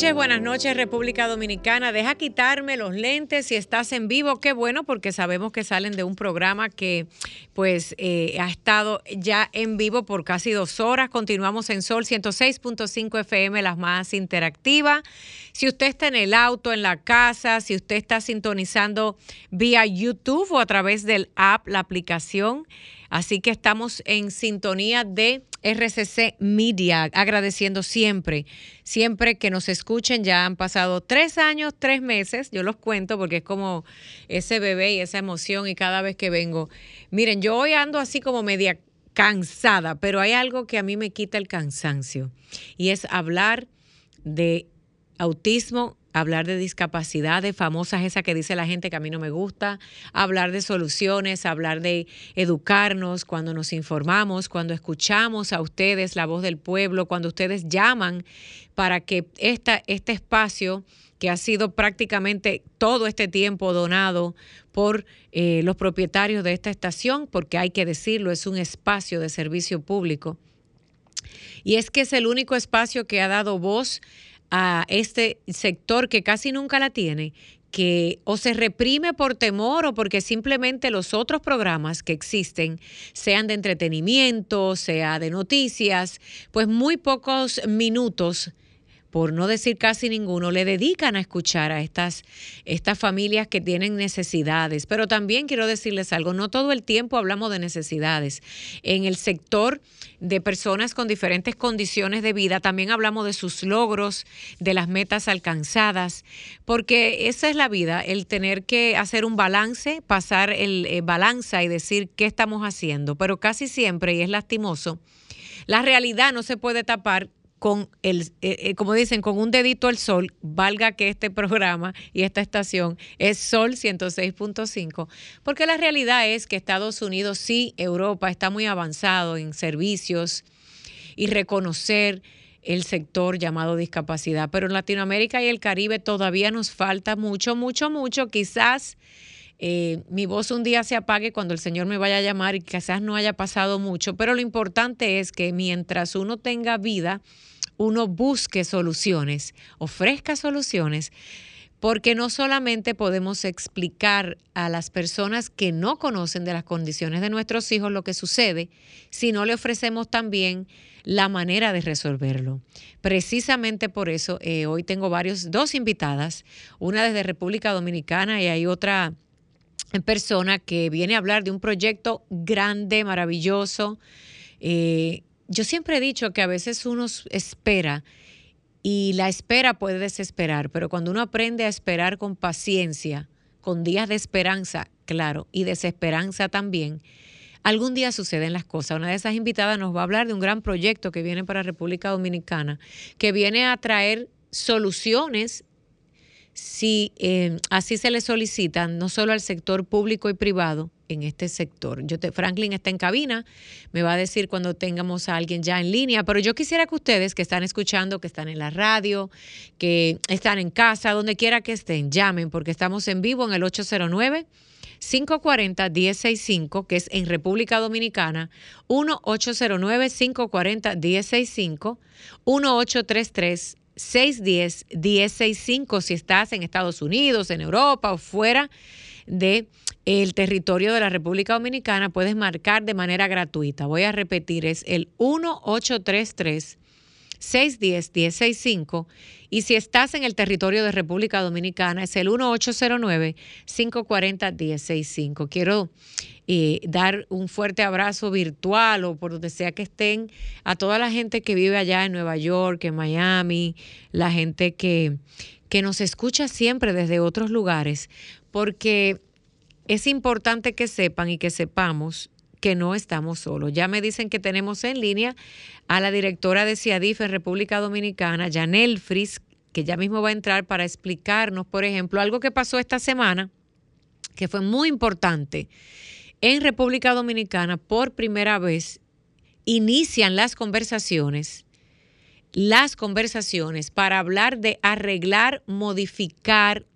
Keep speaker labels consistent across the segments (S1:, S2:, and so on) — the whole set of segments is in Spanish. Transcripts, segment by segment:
S1: Noches, buenas noches República Dominicana. Deja quitarme los lentes si estás en vivo. Qué bueno porque sabemos que salen de un programa que pues eh, ha estado ya en vivo por casi dos horas. Continuamos en Sol 106.5 FM, las más interactivas. Si usted está en el auto, en la casa, si usted está sintonizando vía YouTube o a través del app, la aplicación. Así que estamos en sintonía de RCC Media, agradeciendo siempre, siempre que nos escuchen. Ya han pasado tres años, tres meses, yo los cuento porque es como ese bebé y esa emoción y cada vez que vengo. Miren, yo hoy ando así como media cansada, pero hay algo que a mí me quita el cansancio y es hablar de autismo hablar de discapacidades famosas, esa que dice la gente que a mí no me gusta, hablar de soluciones, hablar de educarnos cuando nos informamos, cuando escuchamos a ustedes la voz del pueblo, cuando ustedes llaman para que esta, este espacio que ha sido prácticamente todo este tiempo donado por eh, los propietarios de esta estación, porque hay que decirlo, es un espacio de servicio público. Y es que es el único espacio que ha dado voz a este sector que casi nunca la tiene, que o se reprime por temor o porque simplemente los otros programas que existen, sean de entretenimiento, sea de noticias, pues muy pocos minutos por no decir casi ninguno, le dedican a escuchar a estas, estas familias que tienen necesidades. Pero también quiero decirles algo, no todo el tiempo hablamos de necesidades. En el sector de personas con diferentes condiciones de vida, también hablamos de sus logros, de las metas alcanzadas, porque esa es la vida, el tener que hacer un balance, pasar el eh, balanza y decir qué estamos haciendo. Pero casi siempre, y es lastimoso, la realidad no se puede tapar con el, eh, eh, como dicen, con un dedito al sol, valga que este programa y esta estación es Sol 106.5, porque la realidad es que Estados Unidos, sí, Europa está muy avanzado en servicios y reconocer el sector llamado discapacidad, pero en Latinoamérica y el Caribe todavía nos falta mucho, mucho, mucho, quizás... Eh, mi voz un día se apague cuando el Señor me vaya a llamar y quizás no haya pasado mucho, pero lo importante es que mientras uno tenga vida, uno busque soluciones, ofrezca soluciones, porque no solamente podemos explicar a las personas que no conocen de las condiciones de nuestros hijos lo que sucede, sino le ofrecemos también la manera de resolverlo. Precisamente por eso eh, hoy tengo varios, dos invitadas, una desde República Dominicana y hay otra persona que viene a hablar de un proyecto grande, maravilloso, eh, yo siempre he dicho que a veces uno espera y la espera puede desesperar, pero cuando uno aprende a esperar con paciencia, con días de esperanza, claro, y desesperanza también, algún día suceden las cosas. Una de esas invitadas nos va a hablar de un gran proyecto que viene para República Dominicana, que viene a traer soluciones si eh, así se le solicitan, no solo al sector público y privado, en este sector. Yo te, Franklin está en cabina, me va a decir cuando tengamos a alguien ya en línea, pero yo quisiera que ustedes que están escuchando, que están en la radio, que están en casa, donde quiera que estén, llamen porque estamos en vivo en el 809. 540-1065, que es en República Dominicana, 1-809-540-1065, 1833 610-1065 si estás en Estados Unidos, en Europa o fuera de el territorio de la República Dominicana, puedes marcar de manera gratuita. Voy a repetir, es el 1833 610 1065 y si estás en el territorio de República Dominicana es el 1809 540 1065. Quiero eh, dar un fuerte abrazo virtual o por donde sea que estén a toda la gente que vive allá en Nueva York, en Miami, la gente que, que nos escucha siempre desde otros lugares, porque es importante que sepan y que sepamos que no estamos solos. Ya me dicen que tenemos en línea a la directora de CIADIF en República Dominicana, Janel Fris, que ya mismo va a entrar para explicarnos, por ejemplo, algo que pasó esta semana, que fue muy importante. En República Dominicana, por primera vez, inician las conversaciones, las conversaciones para hablar de arreglar, modificar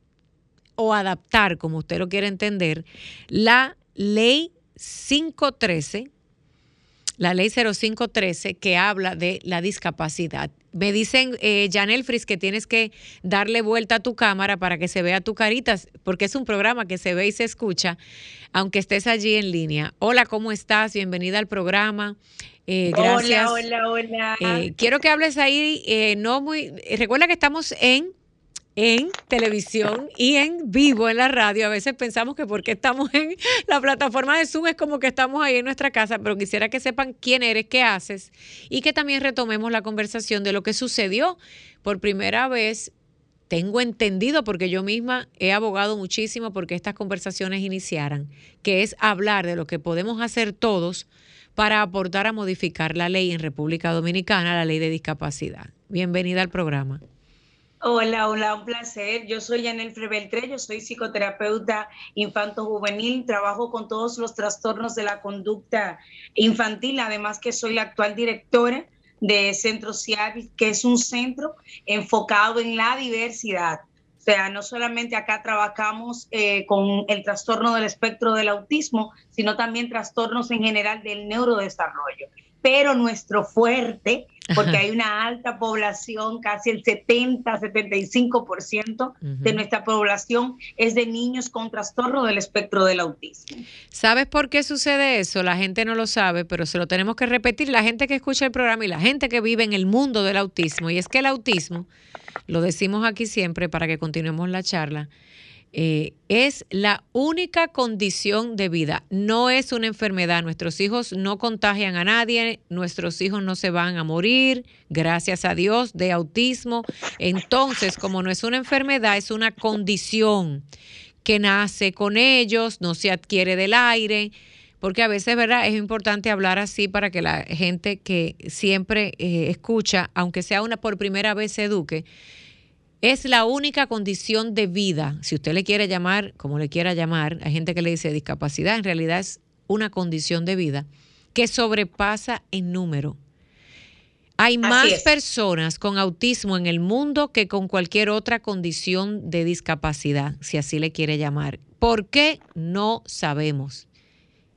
S1: o adaptar, como usted lo quiere entender, la ley 513 la ley 0513 que habla de la discapacidad. Me dicen, eh, Janel Fris, que tienes que darle vuelta a tu cámara para que se vea tu carita, porque es un programa que se ve y se escucha, aunque estés allí en línea. Hola, ¿cómo estás? Bienvenida al programa.
S2: Eh, gracias. Hola, hola,
S1: hola. Eh, quiero que hables ahí, eh, no muy. Recuerda que estamos en en televisión y en vivo en la radio. A veces pensamos que porque estamos en la plataforma de Zoom es como que estamos ahí en nuestra casa, pero quisiera que sepan quién eres, qué haces y que también retomemos la conversación de lo que sucedió por primera vez. Tengo entendido, porque yo misma he abogado muchísimo porque estas conversaciones iniciaran, que es hablar de lo que podemos hacer todos para aportar a modificar la ley en República Dominicana, la ley de discapacidad. Bienvenida al programa.
S2: Hola, hola, un placer. Yo soy Yanel Frebeltre, yo soy psicoterapeuta infanto-juvenil, trabajo con todos los trastornos de la conducta infantil, además que soy la actual directora de Centro CIAVIS, que es un centro enfocado en la diversidad. O sea, no solamente acá trabajamos eh, con el trastorno del espectro del autismo, sino también trastornos en general del neurodesarrollo pero nuestro fuerte, porque hay una alta población, casi el 70, 75% de nuestra población es de niños con trastorno del espectro del autismo.
S1: ¿Sabes por qué sucede eso? La gente no lo sabe, pero se lo tenemos que repetir, la gente que escucha el programa y la gente que vive en el mundo del autismo, y es que el autismo, lo decimos aquí siempre para que continuemos la charla, eh, es la única condición de vida, no es una enfermedad. Nuestros hijos no contagian a nadie, nuestros hijos no se van a morir, gracias a Dios, de autismo. Entonces, como no es una enfermedad, es una condición que nace con ellos, no se adquiere del aire, porque a veces, ¿verdad? Es importante hablar así para que la gente que siempre eh, escucha, aunque sea una por primera vez, se eduque es la única condición de vida, si usted le quiere llamar, como le quiera llamar, hay gente que le dice discapacidad, en realidad es una condición de vida que sobrepasa en número. Hay más personas con autismo en el mundo que con cualquier otra condición de discapacidad, si así le quiere llamar. ¿Por qué? No sabemos.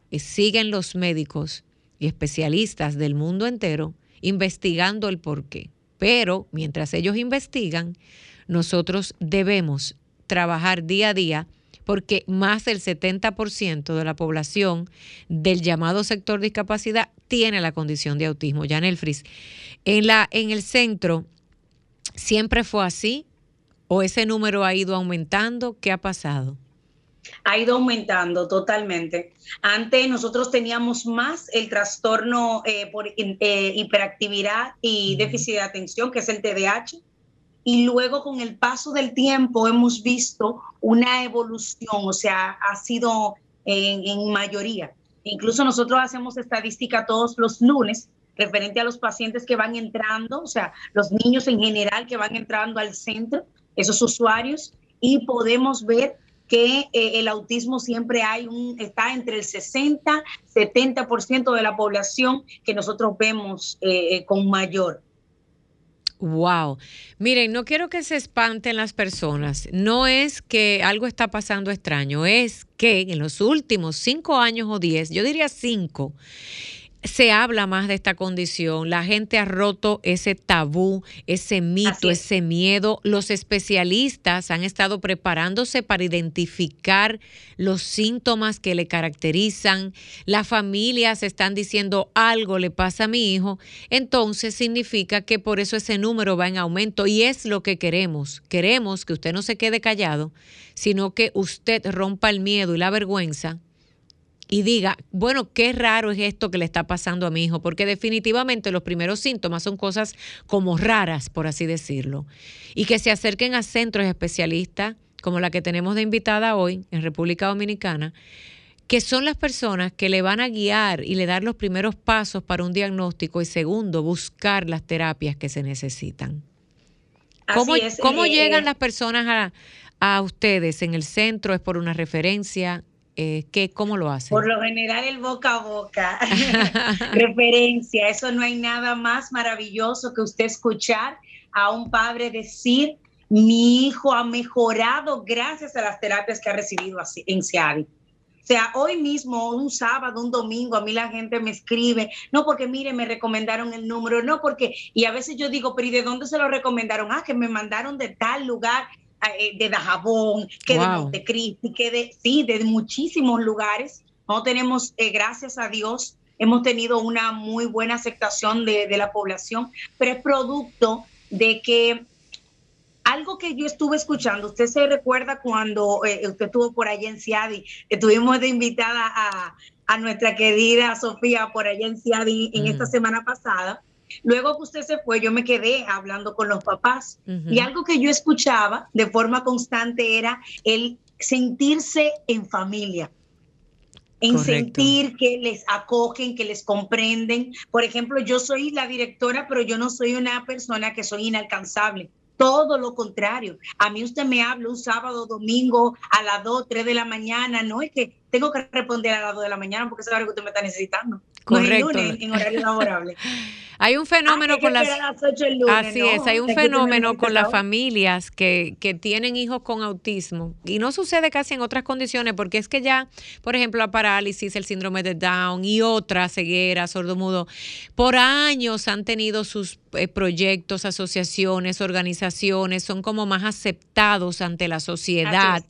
S1: Eh, siguen los médicos y especialistas del mundo entero investigando el por qué. Pero mientras ellos investigan, nosotros debemos trabajar día a día porque más del 70% de la población del llamado sector discapacidad tiene la condición de autismo. Janel Fris, en, la, en el centro, ¿siempre fue así? ¿O ese número ha ido aumentando? ¿Qué ha pasado?
S2: Ha ido aumentando totalmente. Antes nosotros teníamos más el trastorno eh, por eh, hiperactividad y déficit de atención, que es el TDAH y luego con el paso del tiempo hemos visto una evolución, o sea, ha sido en, mayoría. Incluso nosotros hacemos estadística todos los lunes referente a los pacientes que van entrando, o sea, los niños en general que van entrando al centro, esos usuarios, y podemos ver que eh, el autismo siempre hay un, está entre el 60, 70% de la población que nosotros vemos eh, con mayor.
S1: Wow. Miren, no quiero que se espanten las personas. No es que algo está pasando extraño, es que en los últimos cinco años o diez, yo diría cinco, se habla más de esta condición, la gente ha roto ese tabú, ese mito, ese miedo. Los especialistas han estado preparándose para identificar los síntomas que le caracterizan. Las familias están diciendo algo le pasa a mi hijo. Entonces significa que por eso ese número va en aumento y es lo que queremos. Queremos que usted no se quede callado, sino que usted rompa el miedo y la vergüenza y diga, bueno, qué raro es esto que le está pasando a mi hijo, porque definitivamente los primeros síntomas son cosas como raras, por así decirlo, y que se acerquen a centros especialistas como la que tenemos de invitada hoy en República Dominicana, que son las personas que le van a guiar y le dar los primeros pasos para un diagnóstico y segundo, buscar las terapias que se necesitan. ¿Cómo, ¿cómo eh, llegan las personas a, a ustedes en el centro? ¿Es por una referencia? Eh, ¿qué, ¿Cómo lo hacen?
S2: Por lo general el boca a boca, referencia, eso no hay nada más maravilloso que usted escuchar a un padre decir, mi hijo ha mejorado gracias a las terapias que ha recibido en CIADI. O sea, hoy mismo, un sábado, un domingo, a mí la gente me escribe, no porque mire, me recomendaron el número, no porque, y a veces yo digo, pero ¿y de dónde se lo recomendaron? Ah, que me mandaron de tal lugar. Eh, de Dajabón, que de Montecristi, que de, sí, de muchísimos lugares. No tenemos, eh, gracias a Dios, hemos tenido una muy buena aceptación de, la población, pero es producto de que algo que yo estuve escuchando, usted se recuerda cuando eh, usted estuvo por allá en Ciadi, estuvimos de invitada a, a, nuestra querida Sofía por allá en Ciadi en esta semana pasada, Luego que usted se fue, yo me quedé hablando con los papás y algo que yo escuchaba de forma constante era el sentirse en familia, en sentir que les acogen, que les comprenden. Por ejemplo, yo soy la directora, pero yo no soy una persona que soy inalcanzable. Todo lo contrario. A mí usted me habla un sábado, domingo, a las 2, 3 de la mañana. No es que tengo que responder a las 2 de la mañana porque es algo que usted me está necesitando.
S1: Correcto.
S2: No es en horario laborable.
S1: Hay un fenómeno con las, así es, hay un fenómeno con las familias que, que, tienen hijos con autismo. Y no sucede casi en otras condiciones porque es que ya, por ejemplo, la parálisis, el síndrome de Down y otras ceguera, sordomudo, por años han tenido sus eh, proyectos, asociaciones, organizaciones, son como más aceptados ante la sociedad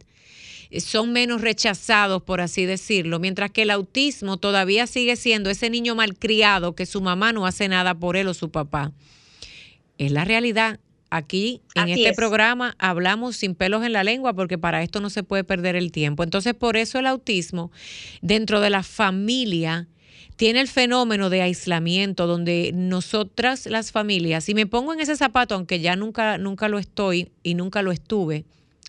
S1: son menos rechazados, por así decirlo, mientras que el autismo todavía sigue siendo ese niño malcriado que su mamá no hace nada por él o su papá. Es la realidad. Aquí en este programa hablamos sin pelos en la lengua porque para esto no se puede perder el tiempo. Entonces, por eso el autismo dentro de la familia tiene el fenómeno de aislamiento donde nosotras las familias, y me pongo en ese zapato, aunque ya nunca, nunca lo estoy y nunca lo estuve,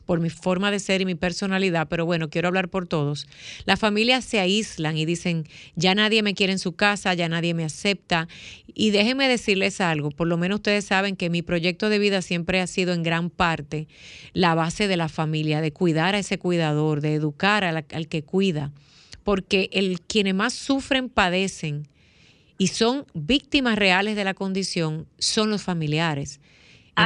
S1: por mi forma de ser y mi personalidad, pero bueno, quiero hablar por todos. Las familias se aíslan y dicen, ya nadie me quiere en su casa, ya nadie me acepta. Y déjenme decirles algo, por lo menos ustedes saben que mi proyecto de vida siempre ha sido en gran parte la base de la familia, de cuidar a ese cuidador, de educar al, que cuida, porque el, quienes más sufren, padecen y son víctimas reales de la condición son los familiares.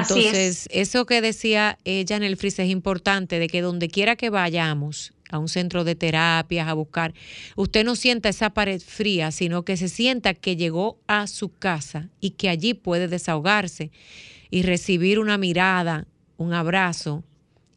S1: Entonces, eso que decía ella en el fris es importante, de que donde quiera que vayamos, a un centro de terapias, a buscar, usted no sienta esa pared fría, sino que se sienta que llegó a su casa y que allí puede desahogarse y recibir una mirada, un abrazo,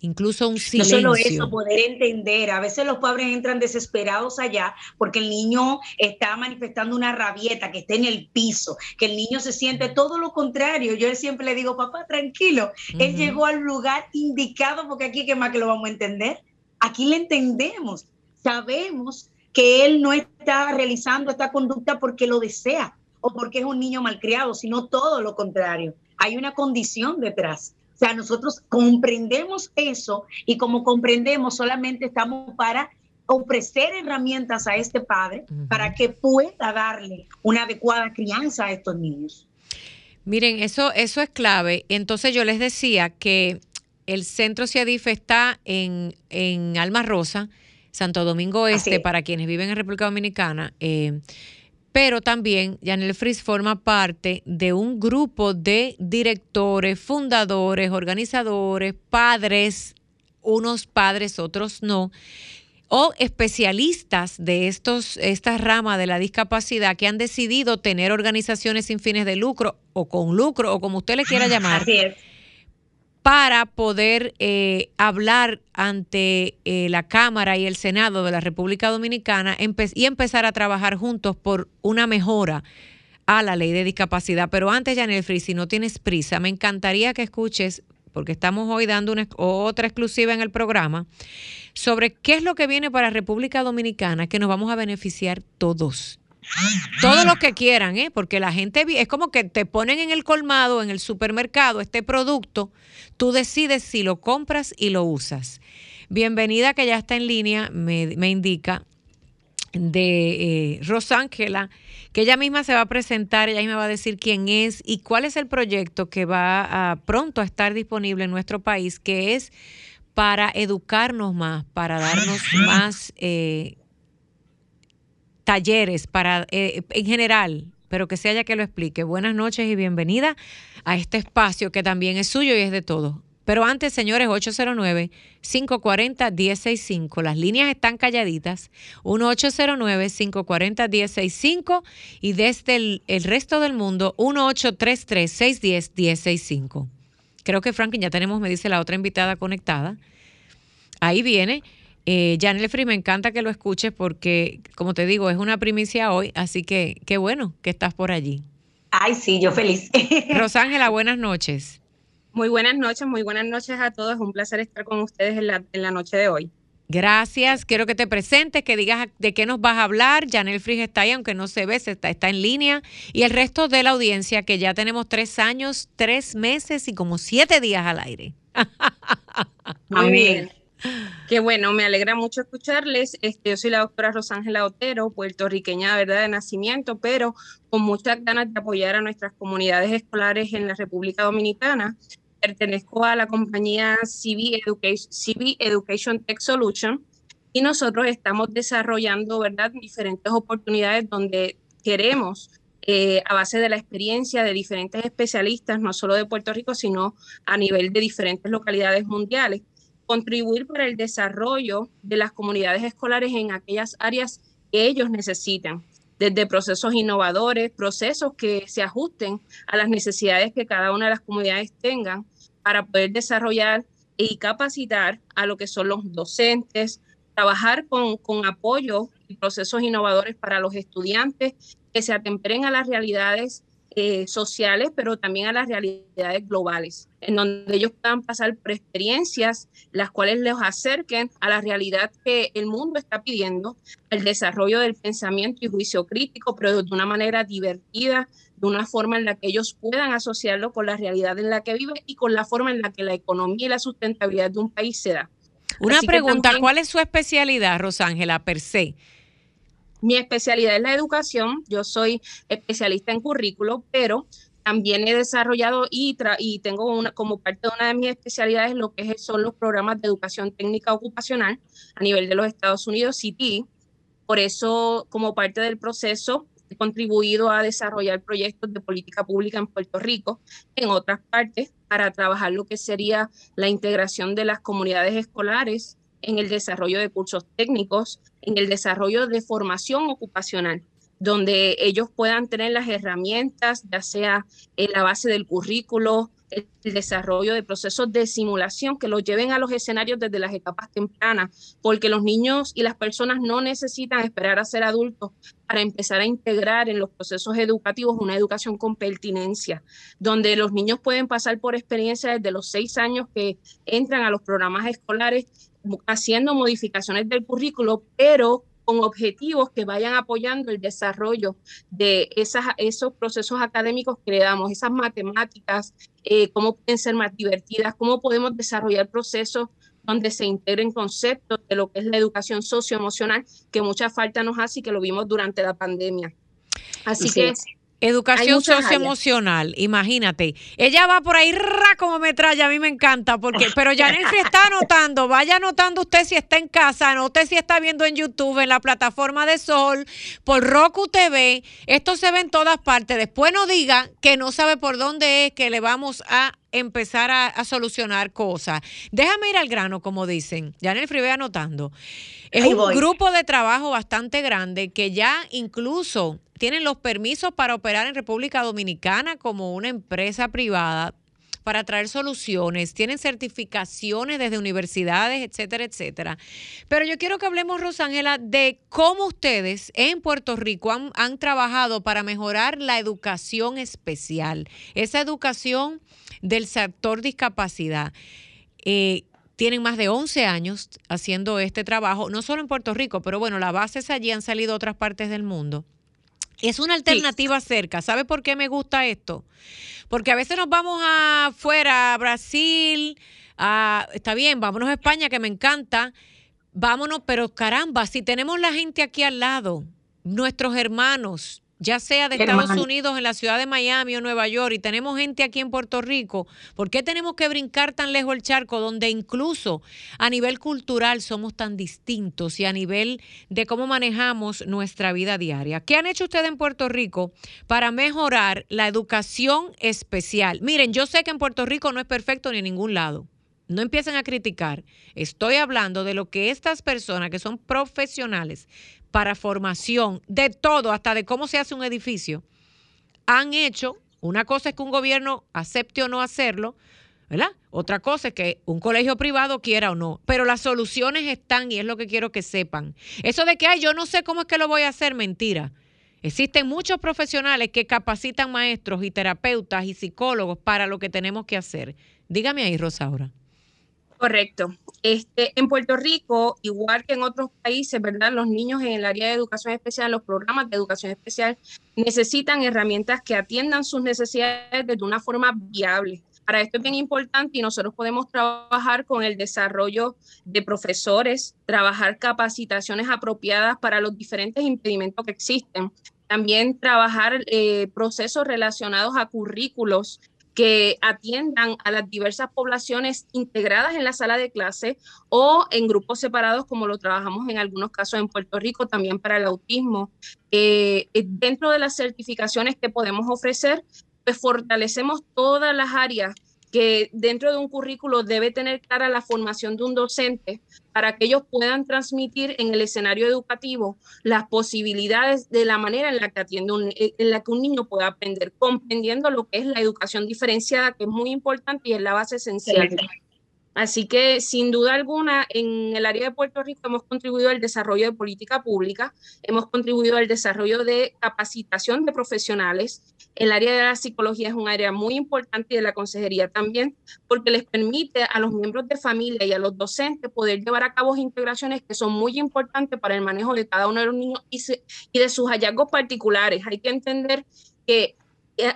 S1: incluso un silencio.
S2: No solo eso, poder entender. A veces los padres entran desesperados allá porque el niño está manifestando una rabieta, que está en el piso, que el niño se siente todo lo contrario. Yo siempre le digo, papá, tranquilo, él llegó al lugar indicado porque aquí, ¿qué más que lo vamos a entender? Aquí le entendemos, sabemos que él no está realizando esta conducta porque lo desea o porque es un niño malcriado, sino todo lo contrario. Hay una condición detrás. O sea, nosotros comprendemos eso y como comprendemos solamente estamos para ofrecer herramientas a este padre para que pueda darle una adecuada crianza a estos niños.
S1: Miren, eso, eso es clave. Entonces yo les decía que el centro CIADIF está en, en Alma Rosa, Santo Domingo Este, para quienes viven en República Dominicana. Eh, pero también Janel Fris forma parte de un grupo de directores, fundadores, organizadores, padres, unos padres, otros no, o especialistas de estos, esta rama de la discapacidad que han decidido tener organizaciones sin fines de lucro o con lucro o como usted le quiera llamar.
S2: Así es
S1: para poder eh, hablar ante eh, la Cámara y el Senado de la República Dominicana y empezar a trabajar juntos por una mejora a la ley de discapacidad. Pero antes, Janel si no tienes prisa, me encantaría que escuches, porque estamos hoy dando una, otra exclusiva en el programa, sobre qué es lo que viene para República Dominicana, que nos vamos a beneficiar todos todo lo que quieran, ¿eh? porque la gente es como que te ponen en el colmado, en el supermercado, este producto, tú decides si lo compras y lo usas. Bienvenida que ya está en línea, me, indica de eh, Rosángela, que ella misma se va a presentar, ella misma va a decir quién es y cuál es el proyecto que va a, pronto a estar disponible en nuestro país, que es para educarnos más, para darnos más eh, talleres, para eh, en general, pero que sea ella que lo explique. Buenas noches y bienvenida a este espacio que también es suyo y es de todos. Pero antes, señores, 809-540-1065. Las líneas están calladitas. 1-809-540-1065 y desde el, resto del mundo, 1-833-610-1065. Creo que Franklin ya tenemos, me dice la otra invitada conectada. Ahí viene. Eh, Janelle Free, me encanta que lo escuches porque, como te digo, es una primicia hoy, así que qué bueno que estás por allí.
S2: Ay, sí, yo feliz.
S1: Rosángela, buenas noches.
S3: Muy buenas noches, muy buenas noches a todos. Un placer estar con ustedes en la, en la noche de hoy.
S1: Gracias. Quiero que te presentes, que digas de qué nos vas a hablar. Janel Frig está ahí, aunque no se ve, está, está en línea. Y el resto de la audiencia, que ya tenemos tres años, tres meses y como siete días al aire.
S3: Muy bien. Qué bueno, me alegra mucho escucharles. Este, yo soy la doctora Rosángela Otero, puertorriqueña verdad de nacimiento, pero con muchas ganas de apoyar a nuestras comunidades escolares en la República Dominicana pertenezco a la compañía CV Education, Education Tech Solution y nosotros estamos desarrollando ¿verdad? diferentes oportunidades donde queremos, eh, a base de la experiencia de diferentes especialistas, no solo de Puerto Rico, sino a nivel de diferentes localidades mundiales, contribuir para el desarrollo de las comunidades escolares en aquellas áreas que ellos necesitan desde procesos innovadores, procesos que se ajusten a las necesidades que cada una de las comunidades tengan, para poder desarrollar y capacitar a lo que son los docentes, trabajar con, con apoyo y procesos innovadores para los estudiantes que se atemperen a las realidades eh, sociales, pero también a las realidades globales, en donde ellos puedan pasar por experiencias las cuales les acerquen a la realidad que el mundo está pidiendo, el desarrollo del pensamiento y juicio crítico, pero de una manera divertida, de una forma en la que ellos puedan asociarlo con la realidad en la que viven y con la forma en la que la economía y la sustentabilidad de un país se da.
S1: Una pregunta, ¿cuál es su especialidad, Rosángela, per se?
S3: Mi especialidad es la educación, yo soy especialista en currículo, pero también he desarrollado y, y tengo una, como parte de una de mis especialidades lo que son los programas de educación técnica ocupacional a nivel de los Estados Unidos, CT. Por eso, como parte del proceso, he contribuido a desarrollar proyectos de política pública en Puerto Rico, en otras partes, para trabajar lo que sería la integración de las comunidades escolares en el desarrollo de cursos técnicos, en el desarrollo de formación ocupacional donde ellos puedan tener las herramientas, ya sea en la base del currículo, el desarrollo de procesos de simulación que los lleven a los escenarios desde las etapas tempranas, porque los niños y las personas no necesitan esperar a ser adultos para empezar a integrar en los procesos educativos una educación con pertinencia, donde los niños pueden pasar por experiencias desde los seis años que entran a los programas escolares haciendo modificaciones del currículo, pero con objetivos que vayan apoyando el desarrollo de esas, esos procesos académicos que le damos, esas matemáticas, eh, cómo pueden ser más divertidas, cómo podemos desarrollar procesos donde se integren conceptos de lo que es la educación socioemocional, que mucha falta nos hace y que lo vimos durante la pandemia. Así que
S1: Educación socioemocional, imagínate. Ella va por ahí ra como metralla, a mí me encanta, porque, pero se está anotando, vaya anotando usted si está en casa, anote si está viendo en YouTube, en la plataforma de Sol, por Roku TV, esto se ve en todas partes. Después no diga que no sabe por dónde es que le vamos a empezar a, solucionar cosas. Déjame ir al grano, como dicen. Ya en el ve anotando. Es un grupo de trabajo bastante grande que ya incluso tienen los permisos para operar en República Dominicana como una empresa privada para traer soluciones, tienen certificaciones desde universidades, etcétera, etcétera. Pero yo quiero que hablemos, Rosángela, de cómo ustedes en Puerto Rico han, trabajado para mejorar la educación especial, esa educación del sector discapacidad. Eh, tienen más de 11 años haciendo este trabajo, no solo en Puerto Rico, pero bueno, la base es allí, han salido a otras partes del mundo. Es una alternativa cerca. ¿Sabe por qué me gusta esto? Porque a veces nos vamos afuera, a Brasil, a, está bien, vámonos a España, que me encanta, vámonos, pero caramba, si tenemos la gente aquí al lado, nuestros hermanos, ya sea de Estados Unidos, en la ciudad de Miami o Nueva York, y tenemos gente aquí en Puerto Rico, ¿por qué tenemos que brincar tan lejos el charco donde incluso a nivel cultural somos tan distintos y a nivel de cómo manejamos nuestra vida diaria? ¿Qué han hecho ustedes en Puerto Rico para mejorar la educación especial? Miren, yo sé que en Puerto Rico no es perfecto ni en ningún lado. No empiecen a criticar. Estoy hablando de lo que estas personas que son profesionales para formación de todo, hasta de cómo se hace un edificio, han hecho. Una cosa es que un gobierno acepte o no hacerlo, ¿verdad? Otra cosa es que un colegio privado quiera o no. Pero las soluciones están y es lo que quiero que sepan. Eso de que, ay, yo no sé cómo es que lo voy a hacer, mentira. Existen muchos profesionales que capacitan maestros y terapeutas y psicólogos para lo que tenemos que hacer. Dígame ahí, Rosaura.
S3: Correcto. Este, en Puerto Rico, igual que en otros países, ¿verdad? Los niños en el área de educación especial, los programas de educación especial, necesitan herramientas que atiendan sus necesidades de una forma viable. Para esto es bien importante y nosotros podemos trabajar con el desarrollo de profesores, trabajar capacitaciones apropiadas para los diferentes impedimentos que existen. También trabajar eh, procesos relacionados a currículos que atiendan a las diversas poblaciones integradas en la sala de clase o en grupos separados, como lo trabajamos en algunos casos en Puerto Rico, también para el autismo. Eh, dentro de las certificaciones que podemos ofrecer, pues fortalecemos todas las áreas que dentro de un currículo debe tener clara la formación de un docente para que ellos puedan transmitir en el escenario educativo las posibilidades de la manera en la que atiende un, en la que un niño pueda aprender, comprendiendo lo que es la educación diferenciada, que es muy importante y es la base esencial. Así que, sin duda alguna, en el área de Puerto Rico hemos contribuido al desarrollo de política pública, hemos contribuido al desarrollo de capacitación de profesionales. El área de la psicología es un área muy importante y de la consejería también, porque les permite a los miembros de familia y a los docentes poder llevar a cabo integraciones que son muy importantes para el manejo de cada uno de los niños y, de sus hallazgos particulares. Hay que entender que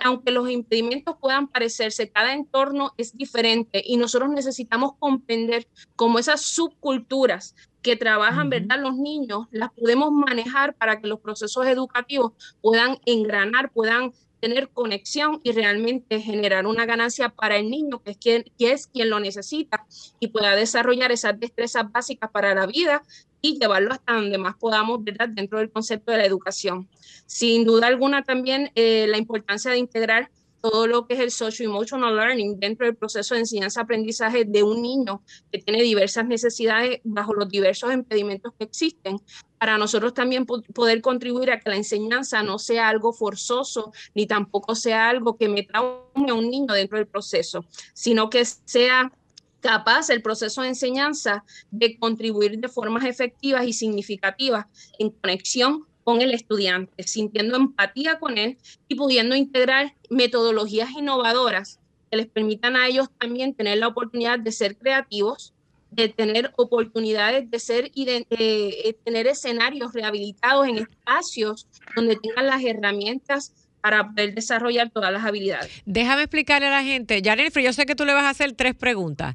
S3: aunque los impedimentos puedan parecerse, cada entorno es diferente y nosotros necesitamos comprender cómo esas subculturas que trabajan, ¿verdad? Los niños las podemos manejar para que los procesos educativos puedan engranar, puedan tener conexión y realmente generar una ganancia para el niño, que es quien, que es quien lo necesita y pueda desarrollar esas destrezas básicas para la vida y llevarlo hasta donde más podamos. Dentro del concepto de la educación. Sin duda alguna también eh, la importancia de integrar todo lo que es el socio-emotional learning dentro del proceso de enseñanza-aprendizaje de un niño que tiene diversas necesidades bajo los diversos impedimentos que existen, para nosotros también poder contribuir a que la enseñanza no sea algo forzoso, ni tampoco sea algo que me traume a un niño dentro del proceso, sino que sea capaz el proceso de enseñanza de contribuir de formas efectivas y significativas en conexión con el estudiante, sintiendo empatía con él y pudiendo integrar metodologías innovadoras que les permitan a ellos también tener la oportunidad de ser creativos, de tener oportunidades de ser y de, eh, tener escenarios rehabilitados en espacios donde tengan las herramientas para poder desarrollar todas las habilidades.
S1: Déjame explicarle a la gente, Jennifer, yo sé que tú le vas a hacer tres preguntas.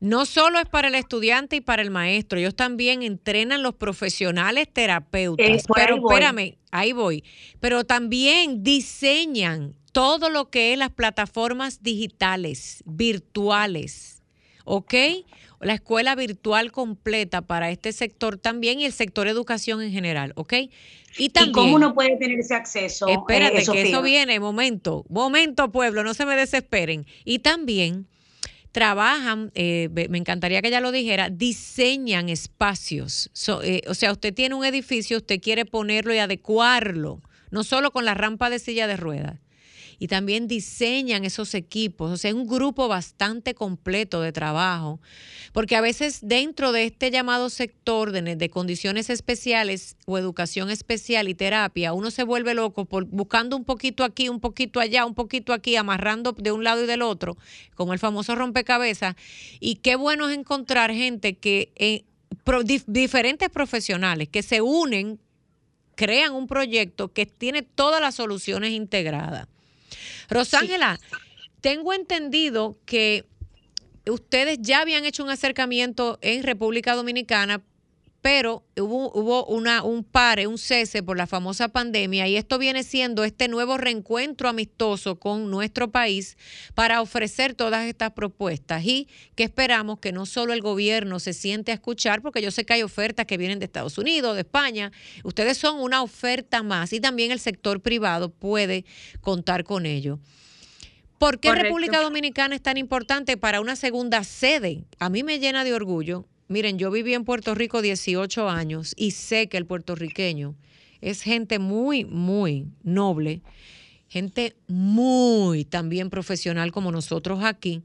S1: No solo es para el estudiante y para el maestro, ellos también entrenan los profesionales terapeutas. pero espérame, ahí voy. Pero también diseñan todo lo que es las plataformas digitales, virtuales. ¿Ok? La escuela virtual completa para este sector también y el sector educación en general, ¿ok?
S2: Y, también, cómo uno puede tener ese acceso?
S1: Espérate, eh, que eso viene, momento, momento pueblo, no se me desesperen. Y también trabajan, eh, me encantaría que ella lo dijera, diseñan espacios. Eh, o sea, usted tiene un edificio, usted quiere ponerlo y adecuarlo, no solo con la rampa de silla de ruedas y también diseñan esos equipos. O sea, es un grupo bastante completo de trabajo, porque a veces dentro de este llamado sector de, condiciones especiales o educación especial y terapia, uno se vuelve loco por, buscando un poquito aquí, un poquito allá, un poquito aquí, amarrando de un lado y del otro, como el famoso rompecabezas. Y qué bueno es encontrar gente que... Eh, diferentes profesionales que se unen crean un proyecto que tiene todas las soluciones integradas. Rosángela, tengo entendido que ustedes ya habían hecho un acercamiento en República Dominicana pero hubo, hubo una, un pare, un cese por la famosa pandemia y esto viene siendo este nuevo reencuentro amistoso con nuestro país para ofrecer todas estas propuestas y que esperamos que no solo el gobierno se siente a escuchar, porque yo sé que hay ofertas que vienen de Estados Unidos, de España, ustedes son una oferta más y también el sector privado puede contar con ello. ¿Por qué República Dominicana es tan importante para una segunda sede? A mí me llena de orgullo Miren, yo viví en Puerto Rico 18 años y sé que el puertorriqueño es gente muy, muy noble, gente muy también profesional como nosotros aquí,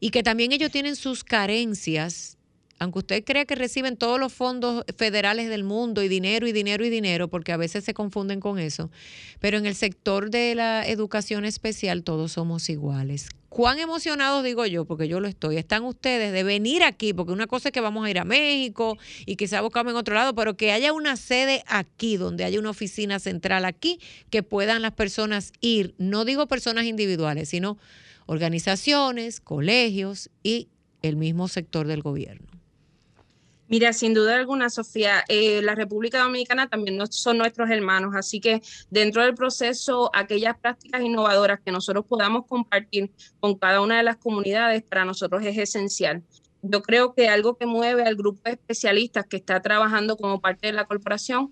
S1: y que también ellos tienen sus carencias aunque usted crea que reciben todos los fondos federales del mundo y dinero y dinero y dinero, porque a veces se confunden con eso, pero en el sector de la educación especial todos somos iguales. ¿Cuán emocionados digo yo? Porque yo lo estoy. Están ustedes de venir aquí, porque una cosa es que vamos a ir a México y quizá buscamos en otro lado, pero que haya una sede aquí, donde haya una oficina central aquí, que puedan las personas ir, no digo personas individuales, sino organizaciones, colegios y el mismo sector del gobierno.
S3: Mira, sin duda alguna, Sofía, eh, la República Dominicana también son nuestros hermanos, así que dentro del proceso, aquellas prácticas innovadoras que nosotros podamos compartir con cada una de las comunidades, para nosotros es esencial. Yo creo que algo que mueve al grupo de especialistas que está trabajando como parte de la corporación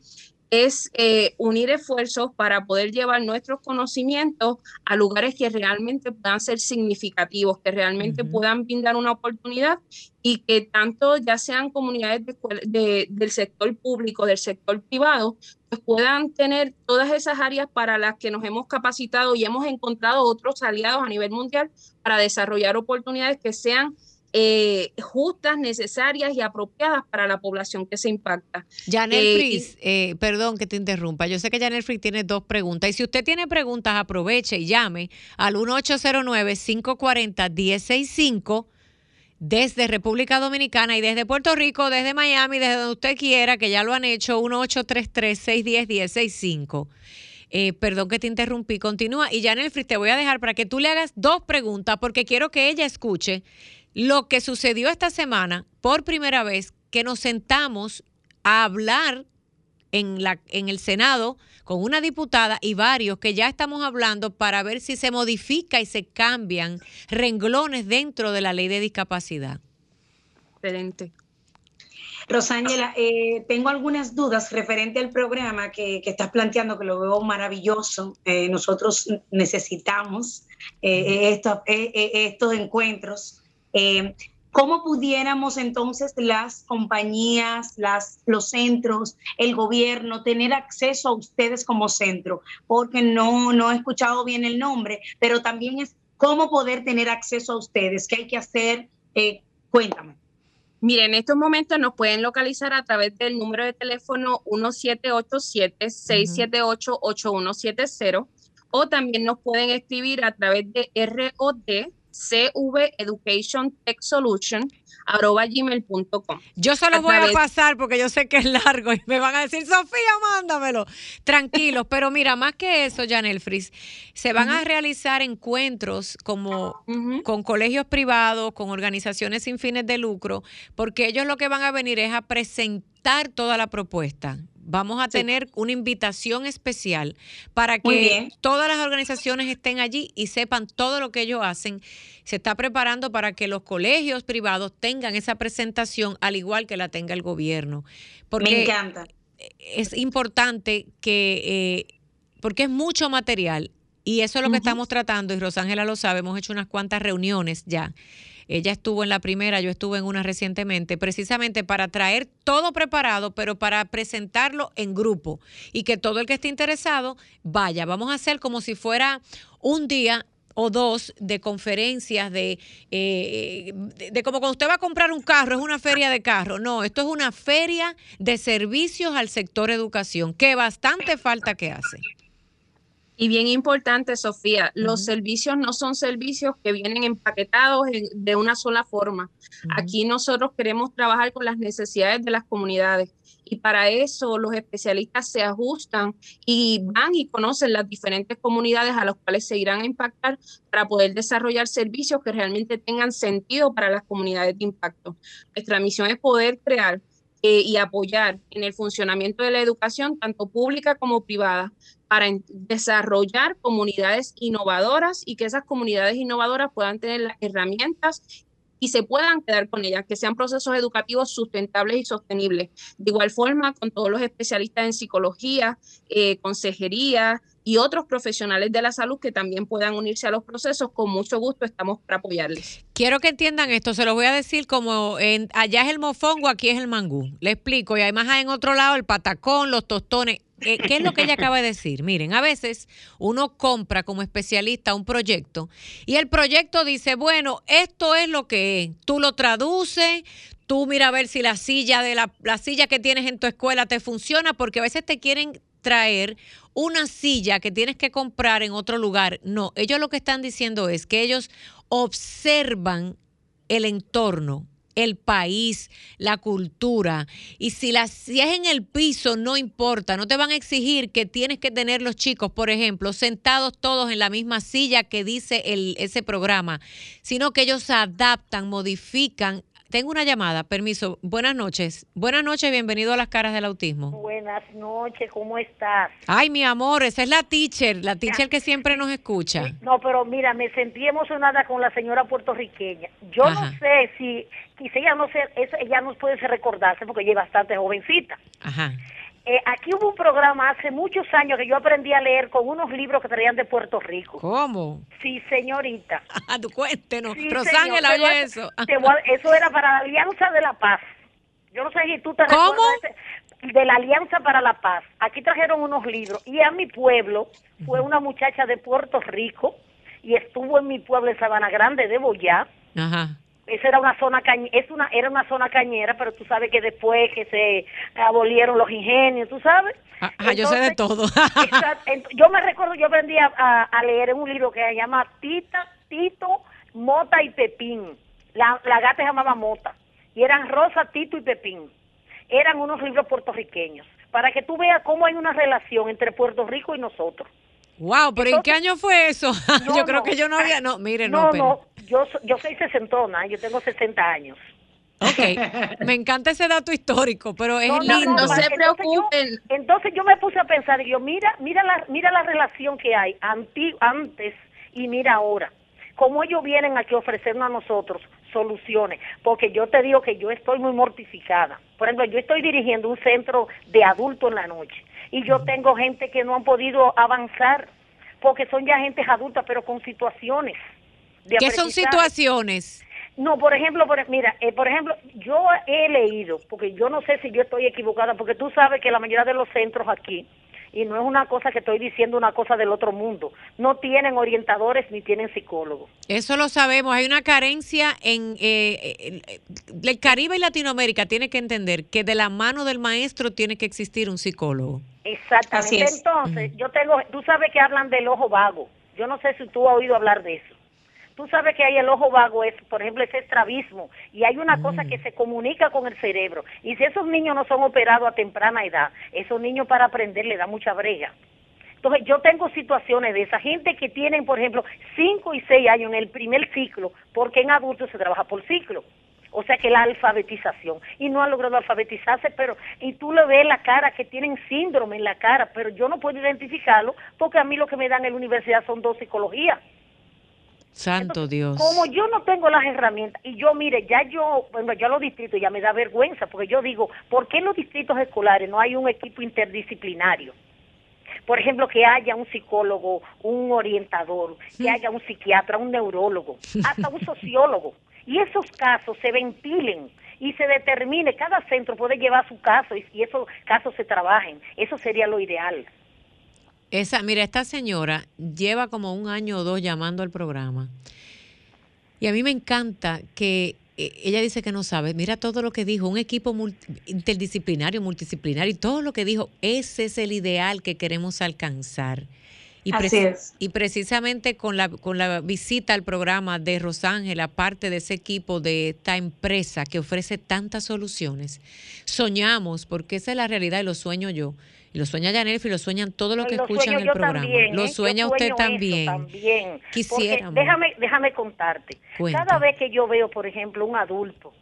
S3: es eh, unir esfuerzos para poder llevar nuestros conocimientos a lugares que realmente puedan ser significativos, que realmente puedan brindar una oportunidad y que tanto ya sean comunidades del sector público, del sector privado, pues puedan tener todas esas áreas para las que nos hemos capacitado y hemos encontrado otros aliados a nivel mundial para desarrollar oportunidades que sean eh, justas, necesarias y apropiadas para la población que se impacta.
S1: Janel eh, Fris, eh, perdón que te interrumpa, yo sé que Janel Fris tiene dos preguntas y si usted tiene preguntas aproveche y llame al 1809-540-165 desde República Dominicana y desde Puerto Rico, desde Miami, desde donde usted quiera, que ya lo han hecho, 1833-610-165. Eh, perdón que te interrumpí, continúa. Y Janel Fris, te voy a dejar para que tú le hagas dos preguntas porque quiero que ella escuche lo que sucedió esta semana, por primera vez, que nos sentamos a hablar en, la, en el Senado con una diputada y varios que ya estamos hablando para ver si se modifica y se cambian renglones dentro de la ley de discapacidad.
S2: Excelente. Rosángela, eh, tengo algunas dudas referente al programa que, estás planteando, que lo veo maravilloso. Eh, nosotros necesitamos eh, estos, estos encuentros eh, ¿Cómo pudiéramos entonces las compañías, las, los centros, el gobierno tener acceso a ustedes como centro? Porque no, no he escuchado bien el nombre, pero también es cómo poder tener acceso a ustedes, qué hay que hacer. Eh, cuéntame.
S3: Mire, en estos momentos nos pueden localizar a través del número de teléfono 1787-678-8170 o también nos pueden escribir a través de ROD CV Education Tech Solution arroba gmail.com.
S1: Yo se los voy a pasar porque yo sé que es largo y me van a decir, Sofía, mándamelo. Tranquilos, pero mira, más que eso, Janel Fris, se van a realizar encuentros como con colegios privados, con organizaciones sin fines de lucro, porque ellos lo que van a venir es a presentar toda la propuesta. Vamos a tener una invitación especial para que todas las organizaciones estén allí y sepan todo lo que ellos hacen. Se está preparando para que los colegios privados tengan esa presentación al igual que la tenga el gobierno. Porque
S2: Me encanta.
S1: Es importante que, eh, porque es mucho material y eso es lo que estamos tratando y Rosángela lo sabe, hemos hecho unas cuantas reuniones ya ella estuvo en la primera, yo estuve en una recientemente, precisamente para traer todo preparado, pero para presentarlo en grupo y que todo el que esté interesado vaya. Vamos a hacer como si fuera un día o dos de conferencias de, eh, de, como cuando usted va a comprar un carro, es una feria de carro. No, esto es una feria de servicios al sector educación, que bastante falta que hace.
S3: Y bien importante, Sofía, los servicios no son servicios que vienen empaquetados de una sola forma. Aquí nosotros queremos trabajar con las necesidades de las comunidades y para eso los especialistas se ajustan y van y conocen las diferentes comunidades a las cuales se irán a impactar para poder desarrollar servicios que realmente tengan sentido para las comunidades de impacto. Nuestra misión es poder crear eh, y apoyar en el funcionamiento de la educación, tanto pública como privada, para desarrollar comunidades innovadoras y que esas comunidades innovadoras puedan tener las herramientas y se puedan quedar con ellas, que sean procesos educativos sustentables y sostenibles. De igual forma, con todos los especialistas en psicología, eh, consejería y otros profesionales de la salud que también puedan unirse a los procesos, con mucho gusto estamos para apoyarles.
S1: Quiero que entiendan esto, se los voy a decir como en, allá es el mofongo, aquí es el mangú. Le explico, y además en otro lado el patacón, los tostones. ¿Qué es lo que ella acaba de decir? Miren, a veces uno compra como especialista un proyecto y el proyecto dice, bueno, esto es lo que es. Tú lo traduces, tú mira a ver si la silla de la, la silla que tienes en tu escuela te funciona, porque a veces te quieren traer una silla que tienes que comprar en otro lugar. No, ellos lo que están diciendo es que ellos observan el entorno, el país, la cultura. Y si, la, si es en el piso, no importa, no te van a exigir que tienes que tener los chicos, por ejemplo, sentados todos en la misma silla que dice el, ese programa, sino que ellos adaptan, modifican tengo una llamada, permiso. Buenas noches. Buenas noches, bienvenido a las caras del autismo.
S4: Buenas noches, ¿cómo estás?
S1: Ay, mi amor, esa es la teacher, la teacher que siempre nos escucha.
S4: No, pero mira, me sentí emocionada con la señora puertorriqueña. Yo no sé si, quizá ella no sé, ella no puede recordarse porque ella es bastante jovencita.
S1: Ajá.
S4: Eh, aquí hubo un programa hace muchos años que yo aprendí a leer con unos libros que traían de Puerto Rico.
S1: ¿Cómo?
S4: Sí, señorita.
S1: Ah, tú cuéntenos. Rosángela, oye eso.
S4: eso era para la Alianza de la Paz. Yo no sé si tú te
S1: ¿Cómo?
S4: de la Alianza para la Paz. Aquí trajeron unos libros y a mi pueblo fue una muchacha de Puerto Rico y estuvo en mi pueblo en Sabana Grande de Boyá.
S1: Ajá
S4: esa era una zona es una era una zona cañera pero tú sabes que después que se abolieron los ingenios tú sabes
S1: ah, yo sé de todo.
S4: yo me recuerdo yo aprendí a, leer en un libro que se llama Tita Tito Mota y Pepín. La, la gata se llamaba Mota. Y eran Rosa Tito y Pepín. Eran unos libros puertorriqueños. Para que tú veas cómo hay una relación entre Puerto Rico y nosotros
S1: Wow, pero ¿en qué año fue eso? yo creo que yo no había, no, mire, no.
S4: No, no, yo, yo soy sesentona, yo tengo 60 años.
S1: Ok, me encanta ese dato histórico, pero es lindo.
S3: No, se preocupen.
S4: Entonces yo, me puse a pensar, y yo, mira, mira la, mira la relación que hay antes y mira ahora. Cómo ellos vienen aquí a ofrecernos a nosotros soluciones, porque yo te digo que yo estoy muy mortificada. Por ejemplo, yo estoy dirigiendo un centro de adultos en la noche y yo tengo gente que no han podido avanzar porque son ya gentes adultas, pero con situaciones.
S1: De ¿Qué son situaciones?
S4: No, por ejemplo, mira, eh, por ejemplo, yo he leído, porque yo no sé si yo estoy equivocada, porque tú sabes que la mayoría de los centros aquí, y no es una cosa que estoy diciendo una cosa del otro mundo, no tienen orientadores ni tienen psicólogos.
S1: Eso lo sabemos, hay una carencia en eh, eh, el Caribe y Latinoamérica tiene que entender que de la mano del maestro tiene que existir un psicólogo.
S4: Exactamente. Entonces, yo tengo, tú sabes que hablan del ojo vago. Yo no sé si tú has oído hablar de eso. Tú sabes que hay el ojo vago, es, por ejemplo, ese estrabismo, y hay una cosa que mm. se comunica con el cerebro. Y si esos niños no son operados a temprana edad, esos niños para aprender le da mucha brega. Entonces, yo tengo situaciones de esa gente que tienen, por ejemplo, 5 y 6 años en el primer ciclo, porque en adultos se trabaja por ciclo o sea que la alfabetización, y no ha logrado alfabetizarse, pero, y tú le ves la cara, que tienen síndrome en la cara, pero yo no puedo identificarlo, porque a mí lo que me dan en la universidad son dos psicologías.
S1: Santo Dios.
S4: Como yo no tengo las herramientas, y yo, mire, ya yo, bueno, ya los distritos ya me da vergüenza, porque yo digo, ¿por qué en los distritos escolares no hay un equipo interdisciplinario? Por ejemplo, que haya un psicólogo, un orientador, que haya un psiquiatra, un neurólogo, hasta un sociólogo y esos casos se ventilen y se determine, cada centro puede llevar su caso y, esos casos se trabajen. Eso sería lo ideal.
S1: Esa, mira, esta señora lleva como un año o dos llamando al programa. Y a mí me encanta que eh, ella dice que no sabe. Mira todo lo que dijo, un equipo interdisciplinario, multidisciplinario, y todo lo que dijo, ese es el ideal que queremos alcanzar. Y, y precisamente con la, con la visita al programa de Rosángela, parte de ese equipo de esta empresa que ofrece tantas soluciones, soñamos, porque esa es la realidad y lo sueño yo, y lo sueña Yanelfi, y lo sueñan todos los que escuchan el programa. lo ¿eh? sueña usted también.
S4: también. Quisiéramos. Déjame, déjame contarte. Cada vez que yo veo, por ejemplo, un adulto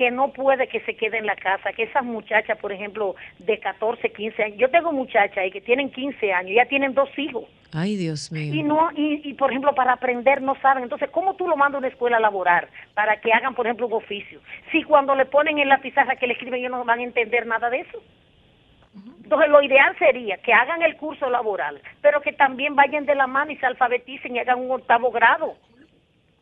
S4: que no puede que se quede en la casa, que esas muchachas, por ejemplo, de 14, 15 años, yo tengo muchachas ahí que tienen 15 años, ya tienen dos hijos.
S1: Ay, Dios mío.
S4: Y, no, y, y, por ejemplo, para aprender no saben. Entonces, ¿cómo tú lo mandas a una escuela a laborar para que hagan, por ejemplo, un oficio? Si cuando le ponen en la pizarra que le escriben, ellos no van a entender nada de eso. Entonces, lo ideal sería que hagan el curso laboral, pero que también vayan de la mano y se alfabeticen y hagan un octavo grado.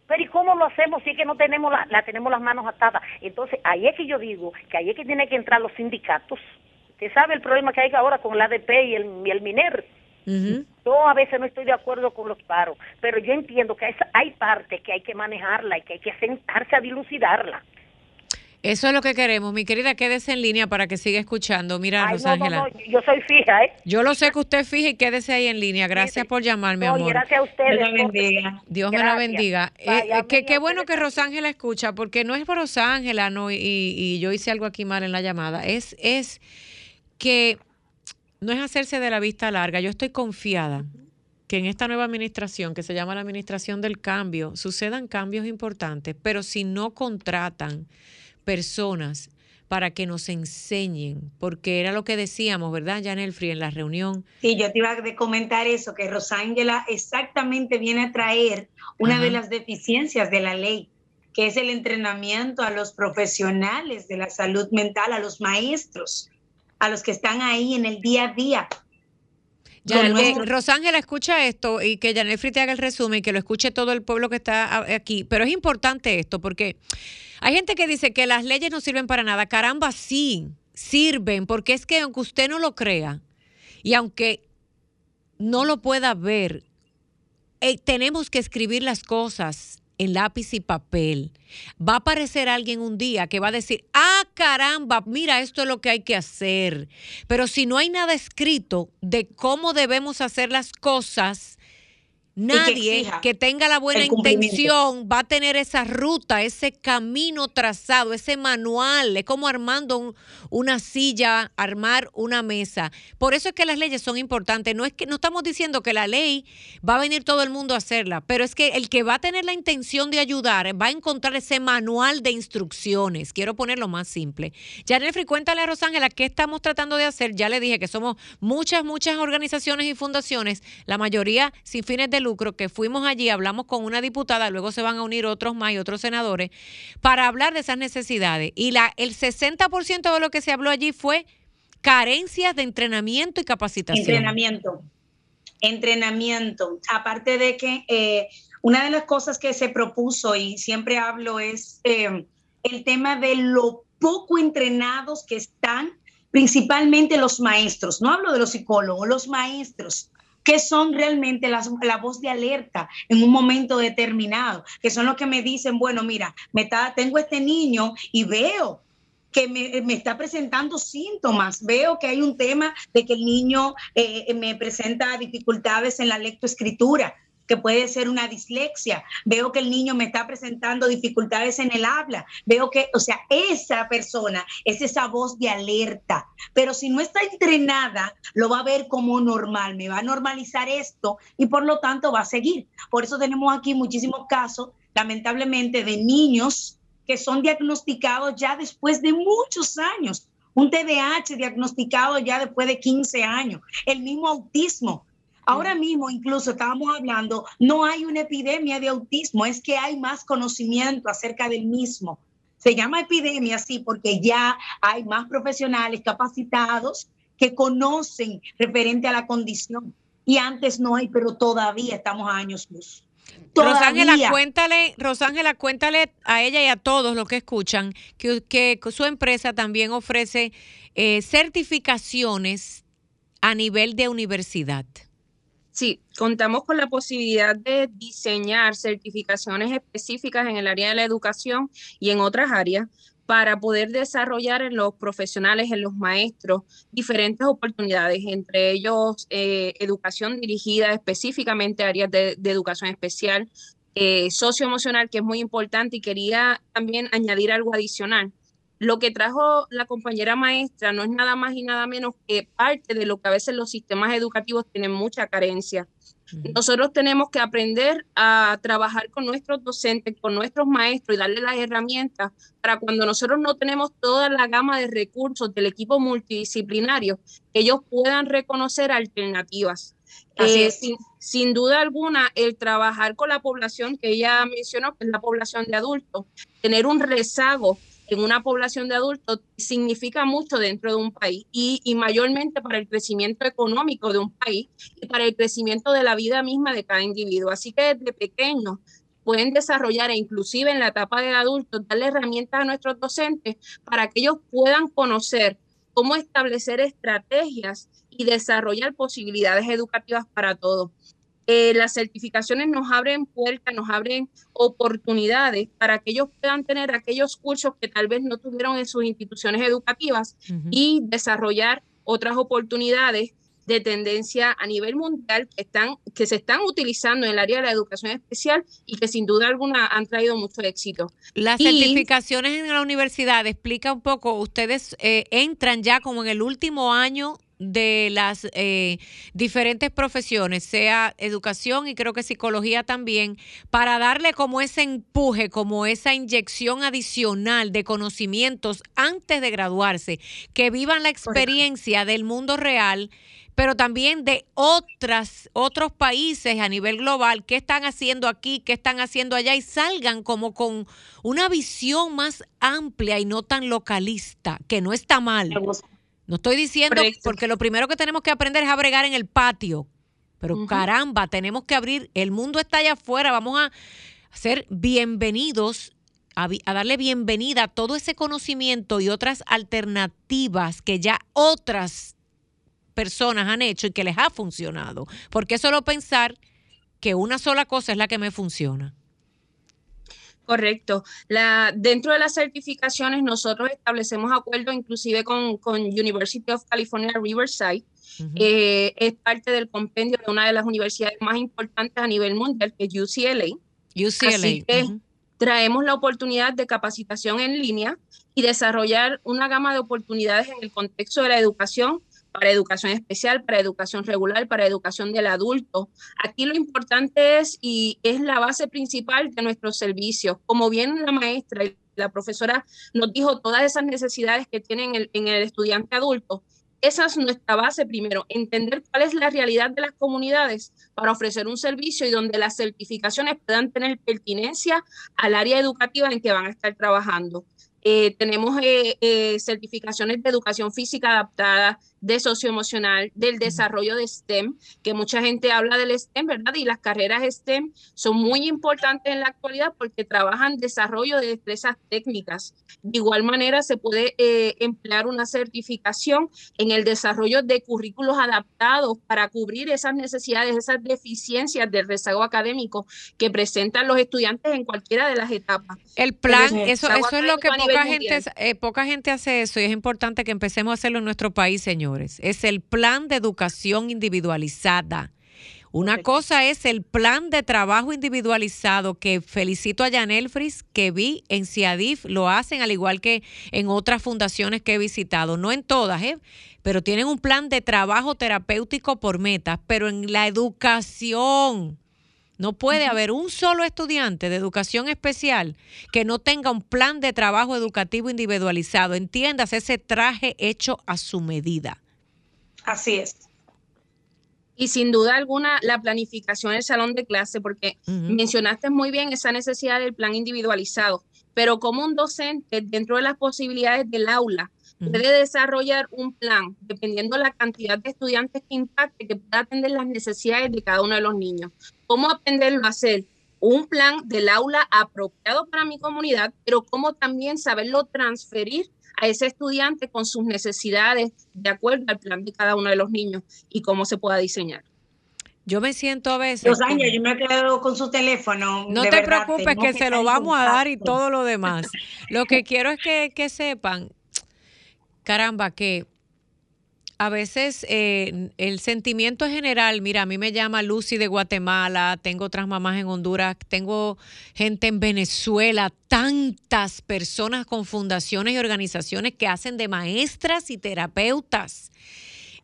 S4: Pero ¿y cómo lo hacemos si es que no tenemos la, la tenemos las manos atadas? Entonces, ahí es que yo digo que ahí es que tienen que entrar los sindicatos. Usted sabe el problema que hay ahora con el ADP y el, y el MINER. Yo a veces no estoy de acuerdo con los paros, pero yo entiendo que hay parte que hay que manejarla y que hay que sentarse a dilucidarla.
S1: Eso es lo que queremos, mi querida, quédese en línea para que siga escuchando. Mira, Rosángela.
S4: yo soy fija, ¿eh?
S1: Yo lo sé que usted es fija y quédese ahí en línea. Gracias por llamarme, amor.
S4: gracias a ustedes. Dios,
S1: bendiga. Dios me la bendiga. Eh, eh, qué bueno que Rosángela escucha, porque no es por Rosángela, no, y, y, yo hice algo aquí mal en la llamada. Es, es que no es hacerse de la vista larga. Yo estoy confiada que en esta nueva administración, que se llama la administración del cambio, sucedan cambios importantes, pero si no contratan personas para que nos enseñen, porque era lo que decíamos, ¿verdad, Janelfri, en la reunión?
S2: Sí, yo te iba a comentar eso, que Rosángela exactamente viene a traer una de las deficiencias de la ley, que es el entrenamiento a los profesionales de la salud mental, a los maestros, a los que están ahí en el día a día.
S1: Ya, Rosángela, escucha esto y que Janelfri te haga el resumen y que lo escuche todo el pueblo que está aquí. Pero es importante esto porque hay gente que dice que las leyes no sirven para nada. Caramba, sí, sirven, porque es que aunque usted no lo crea y aunque no lo pueda ver, eh, tenemos que escribir las cosas en lápiz y papel. Va a aparecer alguien un día que va a decir, ah, caramba, mira, esto es lo que hay que hacer. Pero si no hay nada escrito de cómo debemos hacer las cosas, Nadie que, tenga la buena intención va a tener esa ruta, ese camino trazado, ese manual. Es como armando una silla, armar una mesa. Por eso es que las leyes son importantes. No es que no estamos diciendo que la ley va a venir todo el mundo a hacerla, pero es que el que va a tener la intención de ayudar va a encontrar ese manual de instrucciones. Quiero ponerlo más simple. Janelfri, cuéntale a Rosángela qué estamos tratando de hacer. Ya le dije que somos muchas, muchas organizaciones y fundaciones, la mayoría sin fines de lucro que fuimos allí, hablamos con una diputada, luego se van a unir otros más y otros senadores, para hablar de esas necesidades. Y la, el 60% de lo que se habló allí fue carencias de entrenamiento y capacitación.
S2: Entrenamiento, entrenamiento. Aparte de que eh, una de las cosas que se propuso y siempre hablo es eh, el tema de lo poco entrenados que están principalmente los maestros, no hablo de los psicólogos, los maestros que son realmente la voz de alerta en un momento determinado, que son los que me dicen, bueno, mira, me está, tengo este niño y veo que me, está presentando síntomas. Veo que hay un tema de que el niño eh, me presenta dificultades en la lectoescritura que puede ser una dislexia, veo que el niño me está presentando dificultades en el habla, veo que, o sea, esa persona es esa voz de alerta, pero si no está entrenada, lo va a ver como normal, me va a normalizar esto y por lo tanto va a seguir. Por eso tenemos aquí muchísimos casos, lamentablemente, de niños que son diagnosticados ya después de muchos años. Un TDAH diagnosticado ya después de 15 años. El mismo autismo Ahora mismo, incluso estábamos hablando, no hay una epidemia de autismo, es que hay más conocimiento acerca del mismo. Se llama epidemia, sí, porque ya hay más profesionales capacitados que conocen referente a la condición. Y antes no hay, pero todavía estamos a años luz.
S1: Rosángela, cuéntale, Rosángela, cuéntale a ella y a todos los que escuchan que, que su empresa también ofrece eh, certificaciones a nivel de universidad.
S3: Sí, contamos con la posibilidad de diseñar certificaciones específicas en el área de la educación y en otras áreas para poder desarrollar en los profesionales, en los maestros, diferentes oportunidades, entre ellos eh, educación dirigida específicamente a áreas de, educación especial, eh, socioemocional, que es muy importante, y quería también añadir algo adicional lo que trajo la compañera maestra no es nada más y nada menos que parte de lo que a veces los sistemas educativos tienen mucha carencia. Nosotros tenemos que aprender a trabajar con nuestros docentes, con nuestros maestros y darle las herramientas para cuando nosotros no tenemos toda la gama de recursos del equipo multidisciplinario, ellos puedan reconocer alternativas. Eh, sin, sin, duda alguna, el trabajar con la población que ella mencionó, que es la población de adultos, tener un rezago en una población de adultos significa mucho dentro de un país y, mayormente para el crecimiento económico de un país y para el crecimiento de la vida misma de cada individuo. Así que desde pequeños pueden desarrollar e inclusive en la etapa de adultos darle herramientas a nuestros docentes para que ellos puedan conocer cómo establecer estrategias y desarrollar posibilidades educativas para todos. Eh, las certificaciones nos abren puertas, nos abren oportunidades para que ellos puedan tener aquellos cursos que tal vez no tuvieron en sus instituciones educativas y desarrollar otras oportunidades de tendencia a nivel mundial que, están, que se están utilizando en el área de la educación especial y que sin duda alguna han traído mucho éxito.
S1: Las certificaciones en la universidad, explica un poco, ustedes eh, entran ya como en el último año de las eh, diferentes profesiones, sea educación y creo que psicología también, para darle como ese empuje, como esa inyección adicional de conocimientos antes de graduarse, que vivan la experiencia del mundo real pero también de otras, otros países a nivel global, qué están haciendo aquí, qué están haciendo allá y salgan como con una visión más amplia y no tan localista, que no está mal. No estoy diciendo, porque lo primero que tenemos que aprender es a bregar en el patio. Pero caramba, tenemos que abrir, el mundo está allá afuera, vamos a ser bienvenidos, a, darle bienvenida a todo ese conocimiento y otras alternativas que ya otras personas han hecho y que les ha funcionado. Porque solo pensar que una sola cosa es la que me funciona.
S3: Correcto. La, dentro de las certificaciones nosotros establecemos acuerdos inclusive con, con University of California Riverside. Eh, es parte del compendio de una de las universidades más importantes a nivel mundial, que es UCLA.
S1: UCLA.
S3: Así que traemos la oportunidad de capacitación en línea y desarrollar una gama de oportunidades en el contexto de la educación para educación especial, para educación regular, para educación del adulto. Aquí lo importante es y es la base principal de nuestros servicios. Como bien la maestra y la profesora nos dijo todas esas necesidades que tienen en el estudiante adulto, esa es nuestra base primero, entender cuál es la realidad de las comunidades para ofrecer un servicio y donde las certificaciones puedan tener pertinencia al área educativa en que van a estar trabajando. Eh, tenemos eh, eh, certificaciones de educación física adaptada, de socioemocional, del desarrollo de STEM, que mucha gente habla del STEM, ¿verdad? Y las carreras STEM son muy importantes en la actualidad porque trabajan desarrollo de destrezas técnicas. De igual manera, se puede eh, emplear una certificación en el desarrollo de currículos adaptados para cubrir esas necesidades, esas deficiencias del rezago académico que presentan los estudiantes en cualquiera de las etapas.
S1: El plan, eso, eso es lo que poca gente, eh, poca gente hace eso y es importante que empecemos a hacerlo en nuestro país, señor es el plan de educación individualizada. Una cosa es el plan de trabajo individualizado que felicito a Janel Fris, que vi en CIADIF, lo hacen al igual que en otras fundaciones que he visitado, no en todas, ¿eh? pero tienen un plan de trabajo terapéutico por metas, pero en la educación. No puede haber un solo estudiante de educación especial que no tenga un plan de trabajo educativo individualizado. Entiendas ese traje hecho a su medida.
S2: Así es.
S3: Y sin duda alguna, la planificación del salón de clase, porque mencionaste muy bien esa necesidad del plan individualizado, pero como un docente, dentro de las posibilidades del aula, puede desarrollar un plan, dependiendo de la cantidad de estudiantes que impacte, que pueda atender las necesidades de cada uno de los niños. ¿Cómo aprenderlo a hacer? Un plan del aula apropiado para mi comunidad, pero cómo también saberlo transferir a ese estudiante con sus necesidades de acuerdo al plan de cada uno de los niños y cómo se pueda diseñar.
S1: Yo me siento a veces.
S2: Dos años, yo me quedo con su teléfono.
S1: No te preocupes, que, se lo vamos a dar y todo lo demás. Lo que quiero es que, que sepan, caramba, que a veces eh, el sentimiento general, mira, a mí me llama Lucy de Guatemala, tengo otras mamás en Honduras, tengo gente en Venezuela, tantas personas con fundaciones y organizaciones que hacen de maestras y terapeutas.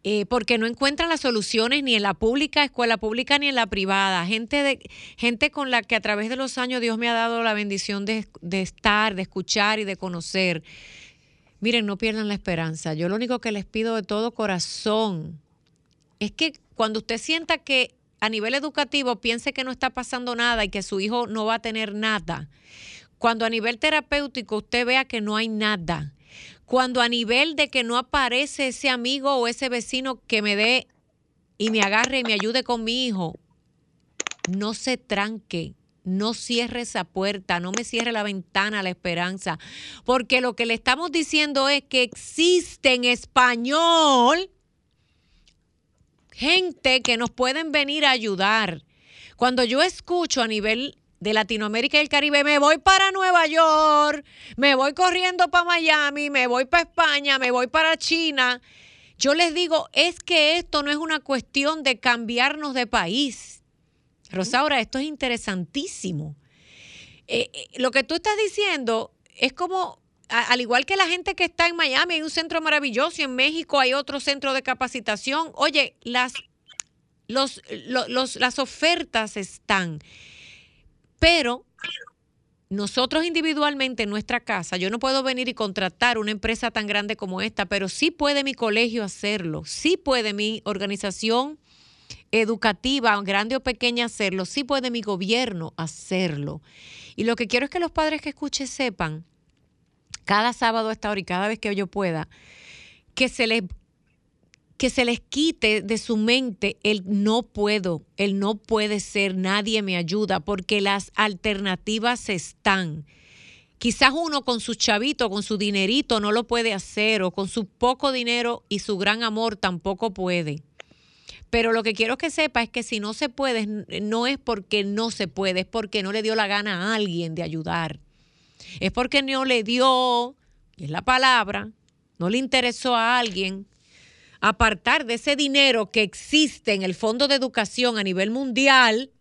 S1: Eh, porque no encuentran las soluciones ni en la pública, escuela pública, ni en la privada. Gente, de, gente con la que a través de los años Dios me ha dado la bendición de, de estar, de escuchar y de conocer. Miren, no pierdan la esperanza. Yo lo único que les pido de todo corazón es que cuando usted sienta que a nivel educativo piense que no está pasando nada y que su hijo no va a tener nada, cuando a nivel terapéutico usted vea que no hay nada, cuando a nivel de que no aparece ese amigo o ese vecino que me dé y me agarre y me ayude con mi hijo, no se tranque, no cierre esa puerta, no me cierre la ventana la esperanza, porque lo que le estamos diciendo es que existe en español gente que nos pueden venir a ayudar. Cuando yo escucho a nivel de Latinoamérica y el Caribe, me voy para Nueva York, me voy corriendo para Miami, me voy para España, me voy para China. Yo les digo, es que esto no es una cuestión de cambiarnos de país. Rosaura, esto es interesantísimo. Eh, eh, lo que tú estás diciendo es como, al igual que la gente que está en Miami, hay un centro maravilloso y en México hay otro centro de capacitación. Oye, las, las ofertas están. Pero nosotros individualmente en nuestra casa, yo no puedo venir y contratar una empresa tan grande como esta, pero sí puede mi colegio hacerlo, sí puede mi organización educativa, grande o pequeña, hacerlo, sí puede mi gobierno hacerlo. Y lo que quiero es que los padres que escuchen sepan, cada sábado a esta hora y cada vez que yo pueda, que se les que se les quite de su mente el no puedo, el no puede ser, nadie me ayuda, porque las alternativas están. Quizás uno con su chavito, con su dinerito no lo puede hacer, o con su poco dinero y su gran amor tampoco puede. Pero lo que quiero que sepa es que si no se puede, no es porque no se puede, es porque no le dio la gana a alguien de ayudar. Es porque no le dio, es la palabra, no le interesó a alguien apartar de ese dinero que existe en el Fondo de Educación a nivel mundial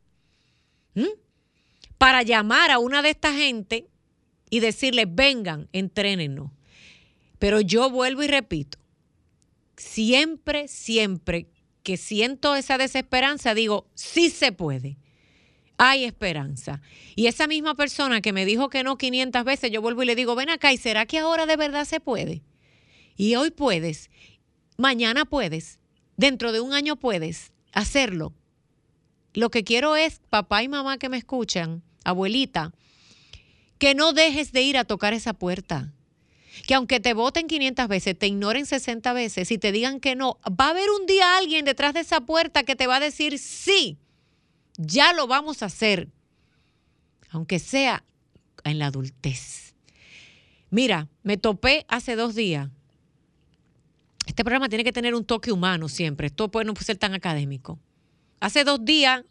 S1: para llamar a una de esta gente y decirle, vengan, entrénenos. Pero yo vuelvo y repito, siempre, siempre que siento esa desesperanza, digo, sí se puede. Hay esperanza. Y esa misma persona que me dijo que no 500 veces, yo vuelvo y le digo, ven acá, ¿y será que ahora de verdad se puede? Y hoy puedes mañana puedes, dentro de un año puedes hacerlo. Lo que quiero es, papá y mamá que me escuchan, abuelita, que no dejes de ir a tocar esa puerta. Que aunque te voten 500 veces, te ignoren 60 veces y te digan que no, va a haber un día alguien detrás de esa puerta que te va a decir sí, ya lo vamos a hacer, aunque sea en la adultez. Mira, me topé hace dos días este programa tiene que tener un toque humano siempre. Esto puede no ser tan académico. Hace dos días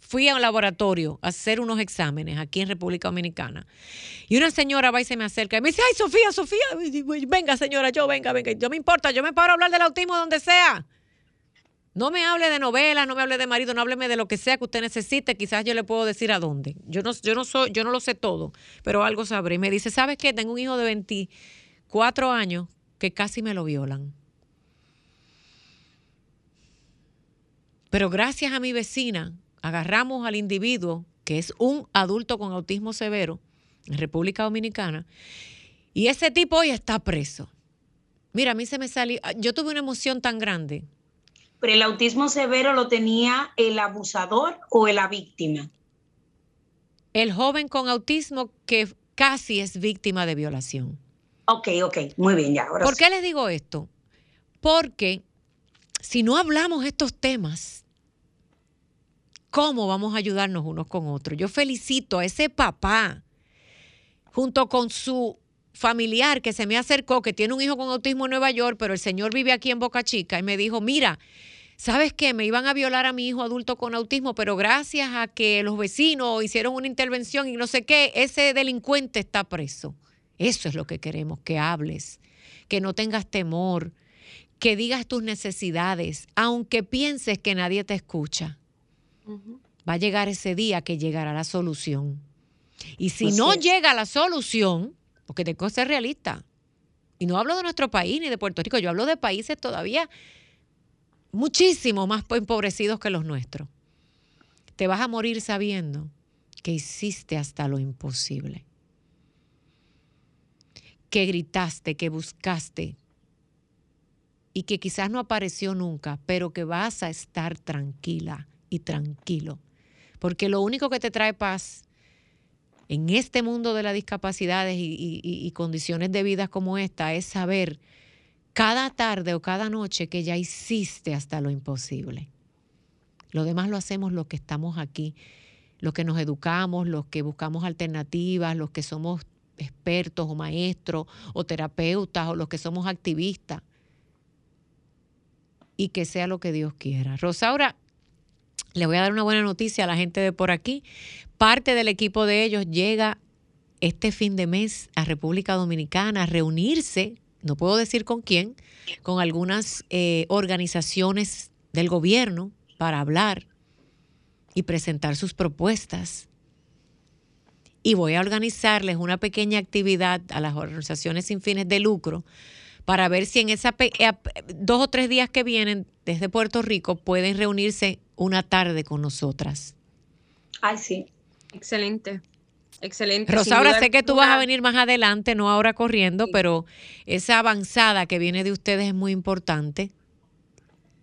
S1: fui a un laboratorio a hacer unos exámenes aquí en República Dominicana. Y una señora va y se me acerca y me dice, ay, Sofía, Sofía, venga señora, yo venga, venga. Yo me importa, yo me paro a hablar del autismo donde sea. No me hable de novelas, no me hable de marido, no hábleme de lo que sea que usted necesite. Quizás yo le puedo decir a dónde. Yo no, yo no soy, yo no lo sé todo, pero algo sabré. Y me dice, ¿sabes qué? Tengo un hijo de 24 años que casi me lo violan. Pero gracias a mi vecina, agarramos al individuo, que es un adulto con autismo severo, en República Dominicana, y ese tipo hoy está preso. Mira, a mí se me salió, yo tuve una emoción tan grande.
S2: ¿Pero el autismo severo lo tenía el abusador o la víctima?
S1: El joven con autismo que casi es víctima de violación.
S2: Ok, ok, muy bien, ya.
S1: ¿Por qué les digo esto? Porque si no hablamos estos temas, ¿cómo vamos a ayudarnos unos con otros? Yo felicito a ese papá, junto con su familiar que se me acercó, que tiene un hijo con autismo en Nueva York, pero el señor vive aquí en Boca Chica, y me dijo, mira, ¿sabes qué? Me iban a violar a mi hijo adulto con autismo, pero gracias a que los vecinos hicieron una intervención y no sé qué, ese delincuente está preso. Eso es lo que queremos, que hables, que no tengas temor, que digas tus necesidades, aunque pienses que nadie te escucha. Va a llegar ese día que llegará la solución. Y si no llega la solución, porque tengo que ser realista, y no hablo de nuestro país ni de Puerto Rico, yo hablo de países todavía muchísimo más empobrecidos que los nuestros. Te vas a morir sabiendo que hiciste hasta lo imposible. Que gritaste, que buscaste y que quizás no apareció nunca, pero que vas a estar tranquila y tranquilo. Porque lo único que te trae paz en este mundo de las discapacidades y, condiciones de vida como esta es saber cada tarde o cada noche que ya hiciste hasta lo imposible. Lo demás lo hacemos los que estamos aquí, los que nos educamos, los que buscamos alternativas, los que somos expertos o maestros o terapeutas o los que somos activistas. Y que sea lo que Dios quiera. Rosaura, le voy a dar una buena noticia a la gente de por aquí. Parte del equipo de ellos llega este fin de mes a República Dominicana a reunirse, no puedo decir con quién, con algunas eh, organizaciones del gobierno para hablar y presentar sus propuestas. Y voy a organizarles una pequeña actividad a las organizaciones sin fines de lucro para ver si en esa eh, dos o tres días que vienen desde Puerto Rico pueden reunirse una tarde con nosotras.
S3: Ay, sí. Excelente. Excelente.
S1: Rosa, ahora sé que tú vas a venir más adelante, no ahora corriendo, pero esa avanzada que viene de ustedes es muy importante.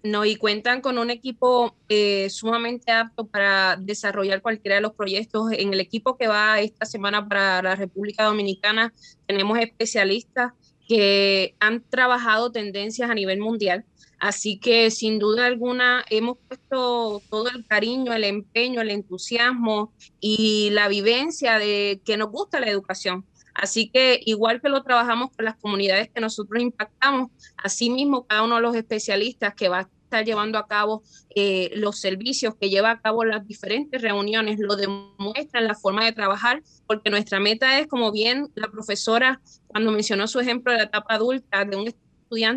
S3: No, y cuentan con un equipo eh, sumamente apto para desarrollar cualquiera de los proyectos. En el equipo que va esta semana para la República Dominicana tenemos especialistas que han trabajado tendencias a nivel mundial Así que sin duda alguna hemos puesto todo el cariño, el empeño, el entusiasmo y la vivencia de que nos gusta la educación. Así que igual que lo trabajamos con las comunidades que nosotros impactamos, asimismo cada uno de los especialistas que va a estar llevando a cabo eh, los servicios que lleva a cabo las diferentes reuniones lo demuestran la forma de trabajar, porque nuestra meta es, como bien la profesora cuando mencionó su ejemplo de la etapa adulta, de un estudiante,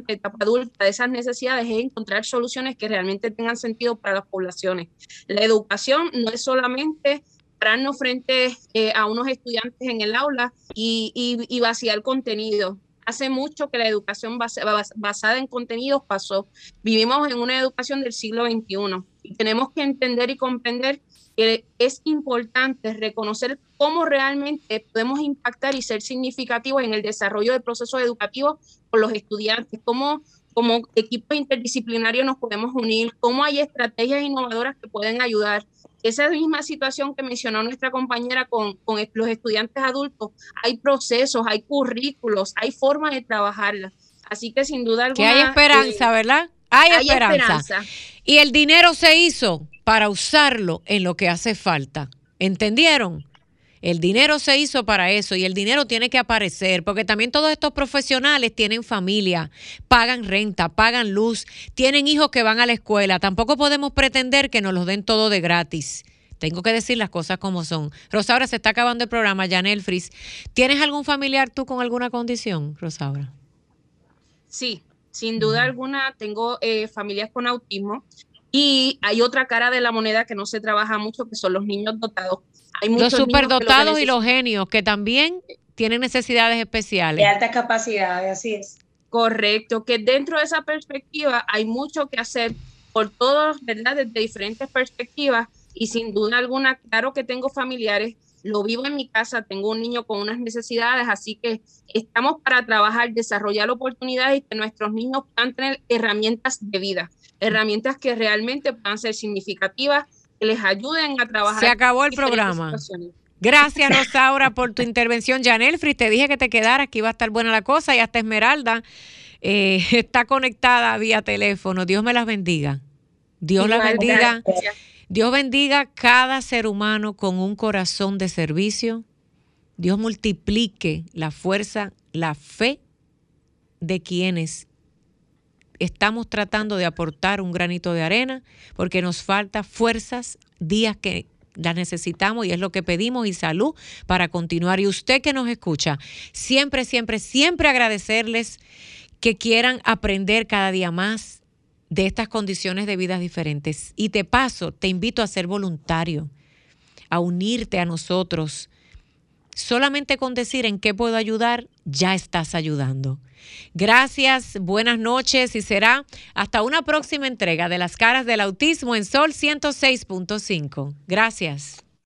S3: etapa adulta, de esas necesidades es encontrar soluciones que realmente tengan sentido para las poblaciones. La educación no es solamente pararnos frente eh, a unos estudiantes en el aula y, y, vaciar contenido. Hace mucho que la educación basada en contenidos pasó. Vivimos en una educación del siglo XXI y tenemos que entender y comprender que es importante reconocer cómo realmente podemos impactar y ser significativos en el desarrollo de procesos educativos con los estudiantes, cómo como equipo interdisciplinario nos podemos unir, cómo hay estrategias innovadoras que pueden ayudar. Esa misma situación que mencionó nuestra compañera con, con los estudiantes adultos, hay procesos, hay currículos, hay formas de trabajarlas. Así que sin duda alguna...
S1: Que hay esperanza, eh, ¿verdad? Hay, esperanza. Y el dinero se hizo para usarlo en lo que hace falta. ¿Entendieron? El dinero se hizo para eso y el dinero tiene que aparecer, porque también todos estos profesionales tienen familia, pagan renta, pagan luz, tienen hijos que van a la escuela. Tampoco podemos pretender que nos los den todo de gratis. Tengo que decir las cosas como son. Rosaura, se está acabando el programa, Janel Fris. ¿Tienes algún familiar tú con alguna condición, Rosaura?
S3: Sí, sin duda alguna tengo eh, familias con autismo y hay otra cara de la moneda que no se trabaja mucho, que son los niños dotados
S1: los superdotados y los genios que también tienen necesidades especiales.
S2: De altas capacidades, así es.
S3: Correcto, que dentro de esa perspectiva hay mucho que hacer por todos, ¿verdad? Desde diferentes perspectivas y sin duda alguna, claro que tengo familiares, lo vivo en mi casa, tengo un niño con unas necesidades, así que estamos para trabajar, desarrollar oportunidades y que nuestros niños puedan tener herramientas de vida, herramientas que realmente puedan ser significativas que les ayuden a trabajar.
S1: Se acabó el programa. Gracias, Rosaura, por tu intervención. Janelfri, te dije que te quedaras, que iba a estar buena la cosa, y hasta Esmeralda eh, está conectada vía teléfono. Dios me las bendiga. Dios las bendiga. Dios bendiga cada ser humano con un corazón de servicio. Dios multiplique la fuerza, la fe de quienes estamos tratando de aportar un granito de arena porque nos falta fuerzas, días que las necesitamos y es lo que pedimos y salud para continuar. Y usted que nos escucha, siempre, siempre, siempre agradecerles que quieran aprender cada día más de estas condiciones de vidas diferentes. Y te paso, te invito a ser voluntario, a unirte a nosotros. Solamente con decir en qué puedo ayudar, ya estás ayudando. Gracias, buenas noches y será hasta una próxima entrega de las caras del autismo en Sol 106.5. Gracias.